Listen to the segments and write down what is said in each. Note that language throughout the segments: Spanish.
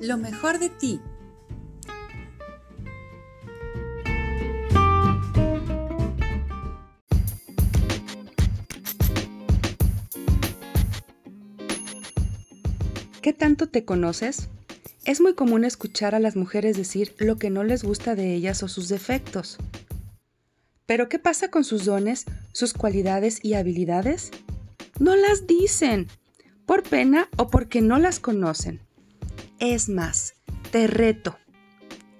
lo mejor de ti. ¿Qué tanto te conoces? Es muy común escuchar a las mujeres decir lo que no les gusta de ellas o sus defectos. Pero ¿qué pasa con sus dones, sus cualidades y habilidades? No las dicen, por pena o porque no las conocen. Es más, te reto.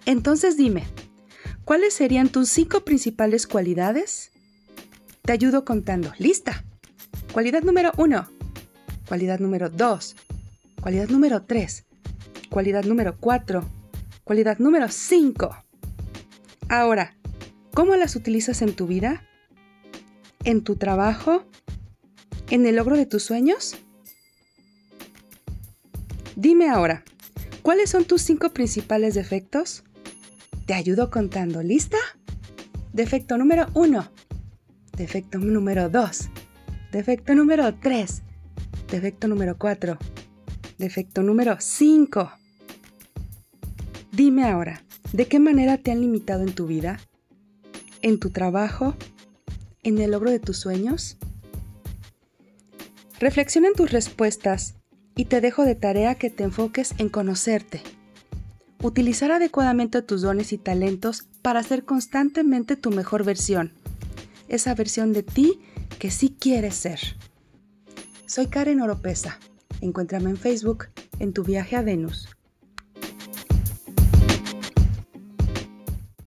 Entonces dime, ¿cuáles serían tus cinco principales cualidades? Te ayudo contando. ¿Lista? Cualidad número uno. Cualidad número dos. Cualidad número tres. Cualidad número cuatro. Cualidad número cinco. Ahora, ¿cómo las utilizas en tu vida? ¿En tu trabajo? ¿En el logro de tus sueños? Dime ahora, ¿Cuáles son tus cinco principales defectos? Te ayudo contando. ¿Lista? Defecto número uno. Defecto número dos. Defecto número tres. Defecto número cuatro. Defecto número cinco. Dime ahora, ¿de qué manera te han limitado en tu vida? ¿En tu trabajo? ¿En el logro de tus sueños? Reflexiona en tus respuestas y te dejo de tarea que te enfoques en conocerte. Utilizar adecuadamente tus dones y talentos para ser constantemente tu mejor versión. Esa versión de ti que sí quieres ser. Soy Karen Oropesa. Encuéntrame en Facebook en tu viaje a Venus.